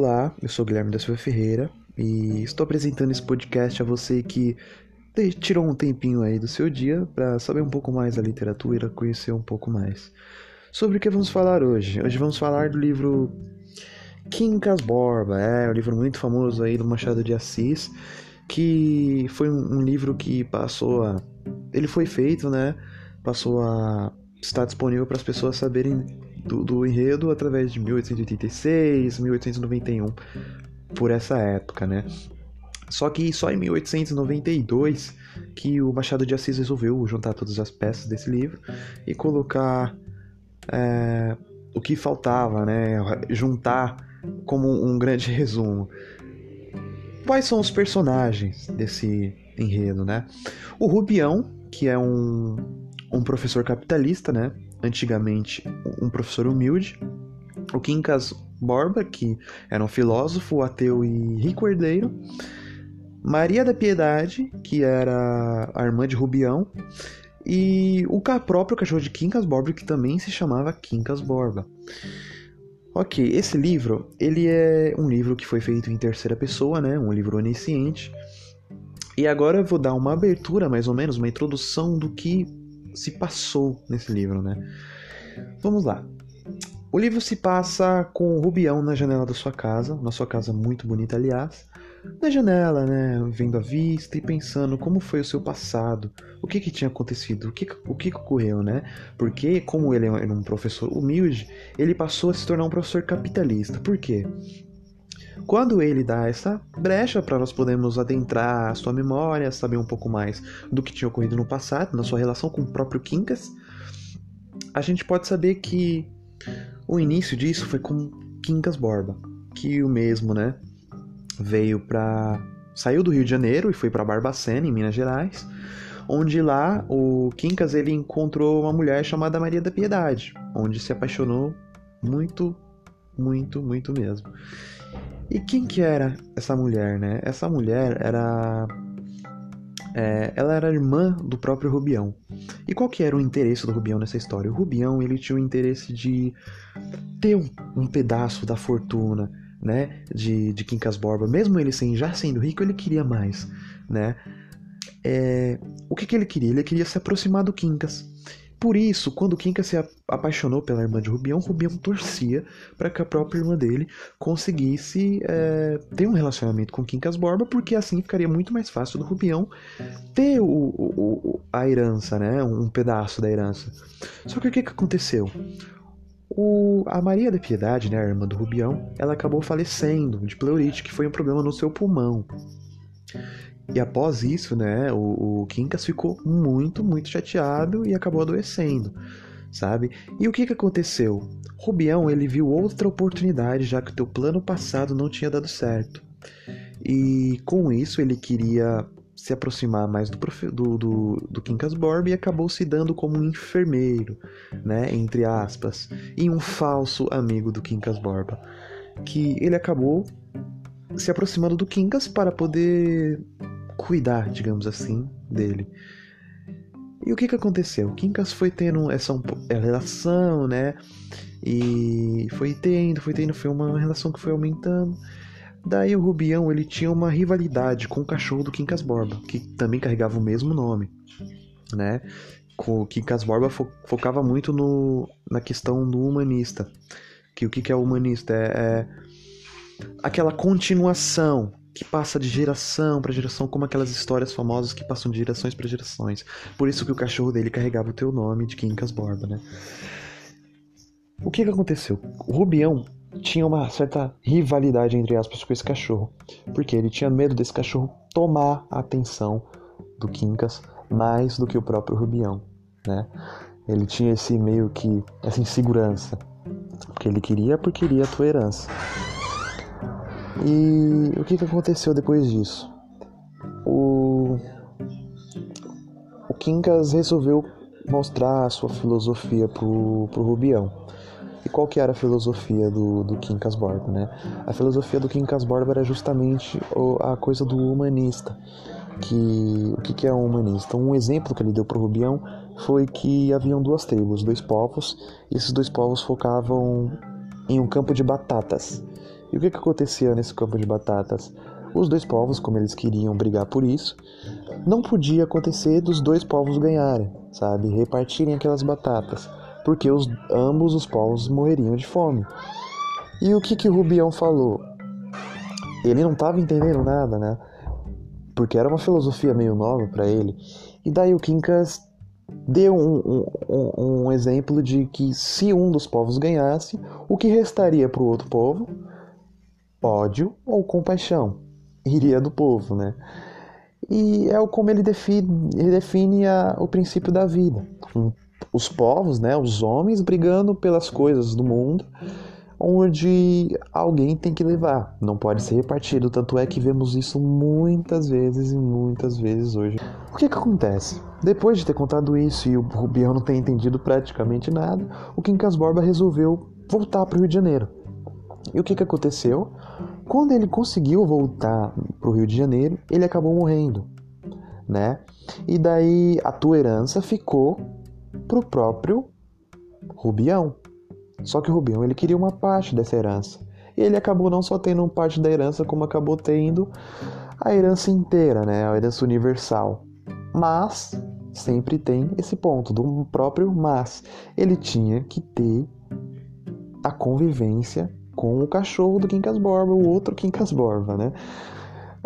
Olá, eu sou Guilherme da Silva Ferreira e estou apresentando esse podcast a você que tirou um tempinho aí do seu dia para saber um pouco mais da literatura, conhecer um pouco mais. Sobre o que vamos falar hoje? Hoje vamos falar do livro Quincas Borba, é um livro muito famoso aí do Machado de Assis, que foi um, um livro que passou a ele foi feito, né? Passou a estar disponível para as pessoas saberem do, do enredo através de 1886, 1891, por essa época, né? Só que só em 1892 que o Machado de Assis resolveu juntar todas as peças desse livro e colocar é, o que faltava, né? Juntar como um grande resumo. Quais são os personagens desse enredo, né? O Rubião, que é um, um professor capitalista, né? Antigamente um professor humilde, o Quincas Borba, que era um filósofo, ateu e rico herdeiro, Maria da Piedade, que era a irmã de Rubião, e o próprio cachorro de Quincas Borba, que também se chamava Quincas Borba. Ok, esse livro, ele é um livro que foi feito em terceira pessoa, né? Um livro onisciente. E agora eu vou dar uma abertura, mais ou menos, uma introdução do que se passou nesse livro, né? Vamos lá. O livro se passa com o Rubião na janela da sua casa, na sua casa muito bonita, aliás. Na janela, né, vendo a vista e pensando como foi o seu passado, o que que tinha acontecido, o que o que ocorreu, né? Porque como ele era um professor humilde, ele passou a se tornar um professor capitalista. Por quê? Quando ele dá essa brecha para nós podermos adentrar a sua memória, saber um pouco mais do que tinha ocorrido no passado, na sua relação com o próprio Quincas, a gente pode saber que o início disso foi com Quincas Borba, que o mesmo, né, veio para saiu do Rio de Janeiro e foi para Barbacena, em Minas Gerais, onde lá o Quincas ele encontrou uma mulher chamada Maria da Piedade, onde se apaixonou muito, muito, muito mesmo. E quem que era essa mulher, né? Essa mulher era é, ela era irmã do próprio Rubião. E qual que era o interesse do Rubião nessa história? O Rubião ele tinha o interesse de ter um, um pedaço da fortuna, né, de, de Quincas Borba. Mesmo ele sem, já sendo rico, ele queria mais, né? É, o que, que ele queria? Ele queria se aproximar do Quincas. Por isso, quando Kinka se apaixonou pela irmã de Rubião, Rubião torcia para que a própria irmã dele conseguisse é, ter um relacionamento com Quincas Borba, porque assim ficaria muito mais fácil do Rubião ter o, o, a herança, né? um pedaço da herança. Só que o que, que aconteceu? O, a Maria da Piedade, né, a irmã do Rubião, ela acabou falecendo de pleurite, que foi um problema no seu pulmão. E após isso, né, o, o Quincas ficou muito, muito chateado e acabou adoecendo, sabe? E o que que aconteceu? Rubião, ele viu outra oportunidade, já que o teu plano passado não tinha dado certo. E com isso ele queria se aproximar mais do, do, do, do Quincas Borba e acabou se dando como um enfermeiro, né, entre aspas, e um falso amigo do Quincas Borba, que ele acabou se aproximando do Quincas para poder cuidar, digamos assim, dele. E o que que aconteceu? Quincas foi tendo essa relação, né? E foi tendo, foi tendo, foi uma relação que foi aumentando. Daí o Rubião, ele tinha uma rivalidade com o cachorro do Quincas Borba, que também carregava o mesmo nome, né? O Quincas Borba fo focava muito no, na questão do humanista. Que o que, que é humanista? É, é aquela continuação que passa de geração para geração, como aquelas histórias famosas que passam de gerações para gerações. Por isso que o cachorro dele carregava o teu nome de Quincas Borba, né? O que que aconteceu? O Rubião tinha uma certa rivalidade, entre aspas, com esse cachorro. Porque ele tinha medo desse cachorro tomar a atenção do Quincas mais do que o próprio Rubião, né? Ele tinha esse meio que, essa insegurança. Porque ele queria, porque queria a tua herança. E o que, que aconteceu depois disso? O, o Quincas resolveu mostrar a sua filosofia pro, pro Rubião. E qual que era a filosofia do, do Quincas Borba, né? A filosofia do Quincas Borba era justamente a coisa do humanista. Que, o que, que é um humanista? Um exemplo que ele deu pro Rubião foi que haviam duas tribos, dois povos, e esses dois povos focavam em um campo de batatas. E o que, que acontecia nesse campo de batatas? Os dois povos, como eles queriam brigar por isso, não podia acontecer dos dois povos ganharem, sabe? Repartirem aquelas batatas, porque os, ambos os povos morreriam de fome. E o que que o Rubião falou? Ele não estava entendendo nada, né? Porque era uma filosofia meio nova para ele. E daí o Quincas deu um, um, um, exemplo de que se um dos povos ganhasse, o que restaria para o outro povo? Ódio ou compaixão. Iria do povo, né? E é como ele define, ele define a, o princípio da vida. Os povos, né, os homens brigando pelas coisas do mundo, onde alguém tem que levar, não pode ser repartido. Tanto é que vemos isso muitas vezes e muitas vezes hoje. O que, que acontece? Depois de ter contado isso e o Rubião não ter entendido praticamente nada, o Quincas Borba resolveu voltar para o Rio de Janeiro. E o que, que aconteceu? Quando ele conseguiu voltar para o Rio de Janeiro, ele acabou morrendo, né? E daí a tua herança ficou pro próprio Rubião. Só que o Rubião ele queria uma parte dessa herança. E ele acabou não só tendo parte da herança, como acabou tendo a herança inteira, né? A herança universal. Mas sempre tem esse ponto do próprio mas. Ele tinha que ter a convivência com o cachorro do Quincas Borba, o outro Quincas Borba, né?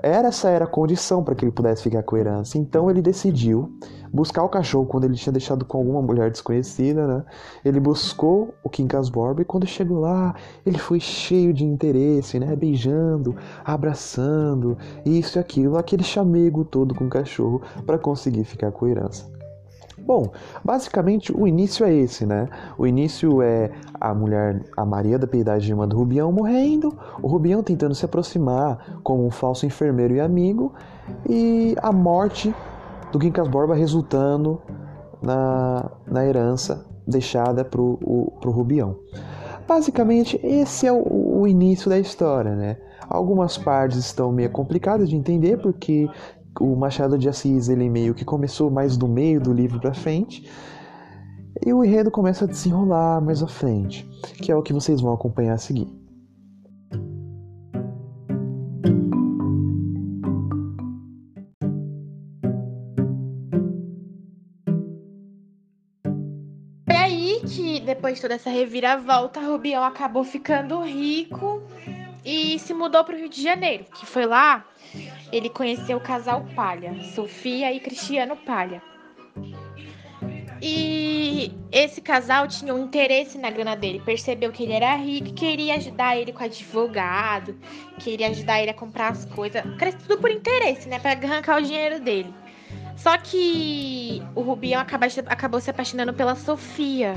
Era essa era a condição para que ele pudesse ficar com a herança. Então ele decidiu buscar o cachorro quando ele tinha deixado com alguma mulher desconhecida, né? Ele buscou o Quincas Borba e quando chegou lá, ele foi cheio de interesse, né? Beijando, abraçando, isso e aquilo, aquele chamego todo com o cachorro para conseguir ficar com a herança. Bom, basicamente o início é esse, né? O início é a mulher, a Maria da Piedade, irmã do Rubião, morrendo, o Rubião tentando se aproximar como um falso enfermeiro e amigo, e a morte do Quincas Borba resultando na, na herança deixada pro, o, pro Rubião. Basicamente, esse é o, o início da história, né? Algumas partes estão meio complicadas de entender porque o Machado de Assis ele meio que começou mais do meio do livro para frente e o enredo começa a desenrolar mais à frente, que é o que vocês vão acompanhar a seguir. Foi aí que, depois de toda essa reviravolta, Rubião acabou ficando rico e se mudou para o Rio de Janeiro, que foi lá ele conheceu o casal Palha, Sofia e Cristiano Palha. E esse casal tinha um interesse na grana dele, percebeu que ele era rico queria ajudar ele com advogado, queria ajudar ele a comprar as coisas. Tudo por interesse, né? Pra arrancar o dinheiro dele. Só que o Rubião acabou se apaixonando pela Sofia.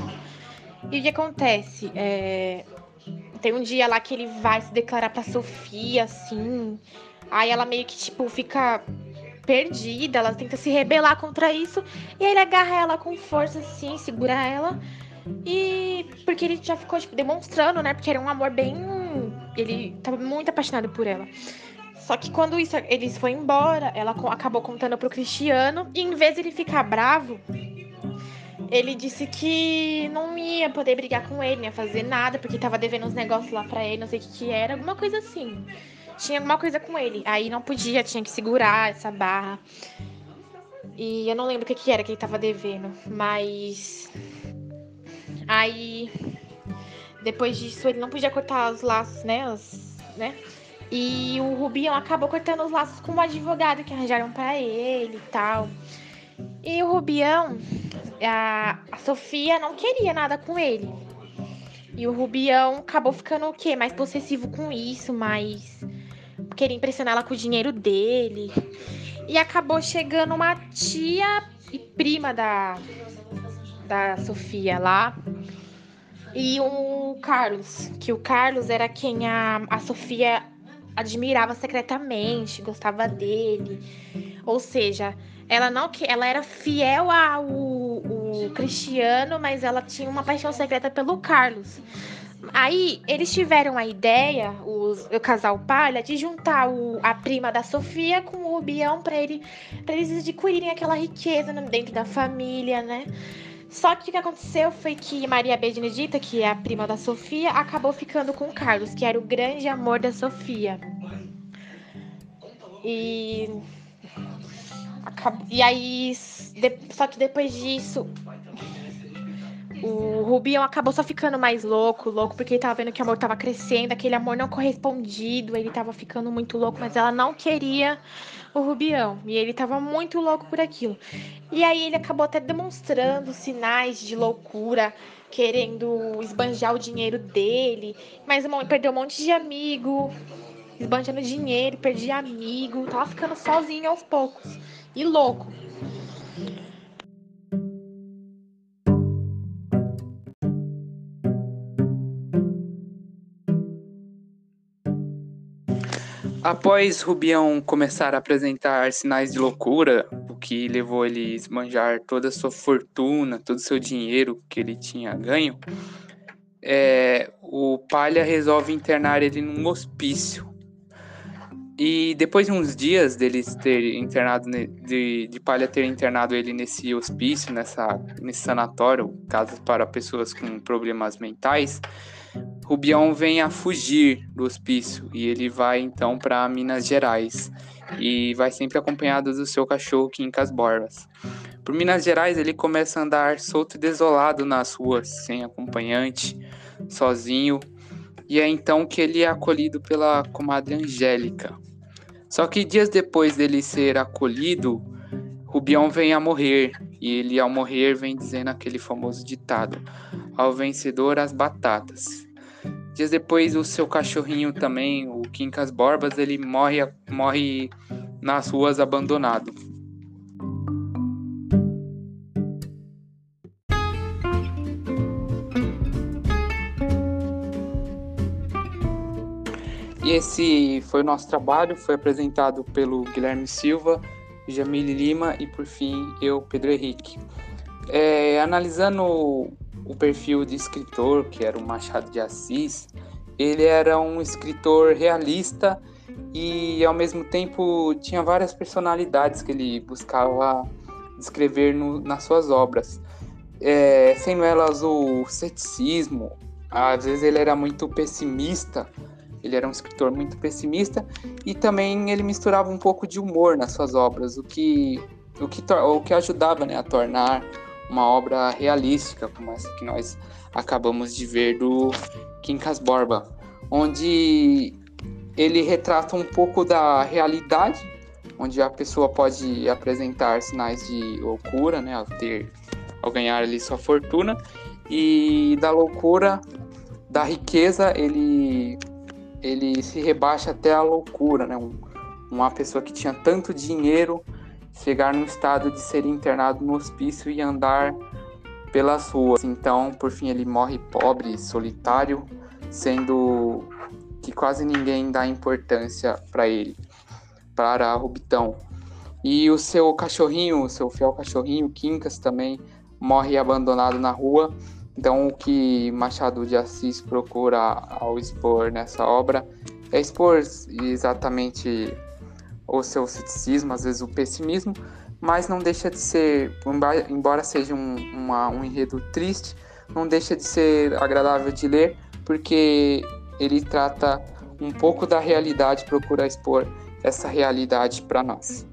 E o que acontece? É... Tem um dia lá que ele vai se declarar pra Sofia, assim. Aí ela meio que, tipo, fica perdida, ela tenta se rebelar contra isso. E ele agarra ela com força, assim, segura ela. E porque ele já ficou, tipo, demonstrando, né? Porque era um amor bem. Ele tava muito apaixonado por ela. Só que quando isso, eles foi embora, ela acabou contando pro Cristiano. E em vez de ele ficar bravo, ele disse que não ia poder brigar com ele, não ia fazer nada, porque tava devendo uns negócios lá pra ele, não sei o que, que era, alguma coisa assim tinha alguma coisa com ele. Aí não podia, tinha que segurar essa barra. E eu não lembro o que, que era que ele tava devendo. Mas. Aí. Depois disso, ele não podia cortar os laços, né? Né? E o Rubião acabou cortando os laços com um advogado que arranjaram para ele e tal. E o Rubião, a, a Sofia não queria nada com ele. E o Rubião acabou ficando o quê? Mais possessivo com isso, mais queria impressionar ela com o dinheiro dele. E acabou chegando uma tia e prima da, da Sofia lá. E o Carlos, que o Carlos era quem a, a Sofia admirava secretamente, gostava dele. Ou seja, ela não que ela era fiel ao o Cristiano, mas ela tinha uma paixão secreta pelo Carlos. Aí eles tiveram a ideia, os, o casal Palha, de juntar o, a prima da Sofia com o Rubião para ele, eles adquirirem aquela riqueza dentro da família, né? Só que o que aconteceu foi que Maria Benedita, que é a prima da Sofia, acabou ficando com Carlos, que era o grande amor da Sofia. E e aí, só que depois disso, o Rubião acabou só ficando mais louco, louco, porque ele tava vendo que o amor tava crescendo, aquele amor não correspondido, ele tava ficando muito louco, mas ela não queria o Rubião, e ele tava muito louco por aquilo. E aí ele acabou até demonstrando sinais de loucura, querendo esbanjar o dinheiro dele, mas perdeu um monte de amigo, esbanjando dinheiro, perdia amigo, tava ficando sozinho aos poucos e louco. Após Rubião começar a apresentar sinais de loucura, o que levou ele a esbanjar toda a sua fortuna, todo o seu dinheiro que ele tinha ganho, é, o Palha resolve internar ele num hospício. E depois de uns dias deles ter internado, de, de Palha ter internado ele nesse hospício, nessa, nesse sanatório, casa para pessoas com problemas mentais, Rubião vem a fugir do hospício e ele vai então para Minas Gerais e vai sempre acompanhado do seu cachorro Quincas Borbas. Por Minas Gerais ele começa a andar solto e desolado nas ruas, sem acompanhante, sozinho, e é então que ele é acolhido pela comadre Angélica. Só que dias depois dele ser acolhido, Rubião vem a morrer, e ele ao morrer vem dizendo aquele famoso ditado: ao vencedor as batatas. Dias depois, o seu cachorrinho também, o Quincas Borbas, ele morre, morre nas ruas abandonado. Esse foi o nosso trabalho, foi apresentado pelo Guilherme Silva, Jamile Lima e por fim eu, Pedro Henrique. É, analisando o perfil de escritor, que era o Machado de Assis, ele era um escritor realista e ao mesmo tempo tinha várias personalidades que ele buscava descrever no, nas suas obras. É, sendo elas o ceticismo, às vezes ele era muito pessimista, ele era um escritor muito pessimista e também ele misturava um pouco de humor nas suas obras, o que, o que, o que ajudava né, a tornar uma obra realística, como essa que nós acabamos de ver do Quincas Borba, onde ele retrata um pouco da realidade, onde a pessoa pode apresentar sinais de loucura, né, ao ter, ao ganhar ali sua fortuna, e da loucura, da riqueza, ele ele se rebaixa até a loucura, né? Um, uma pessoa que tinha tanto dinheiro chegar no estado de ser internado no hospício e andar pelas ruas. Então, por fim, ele morre pobre, solitário, sendo que quase ninguém dá importância para ele, para Rubitão. E o seu cachorrinho, o seu fiel cachorrinho, Quincas, também morre abandonado na rua. Então, o que Machado de Assis procura ao expor nessa obra é expor exatamente o seu ceticismo, às vezes o pessimismo, mas não deixa de ser, embora seja um, uma, um enredo triste, não deixa de ser agradável de ler, porque ele trata um pouco da realidade, procura expor essa realidade para nós.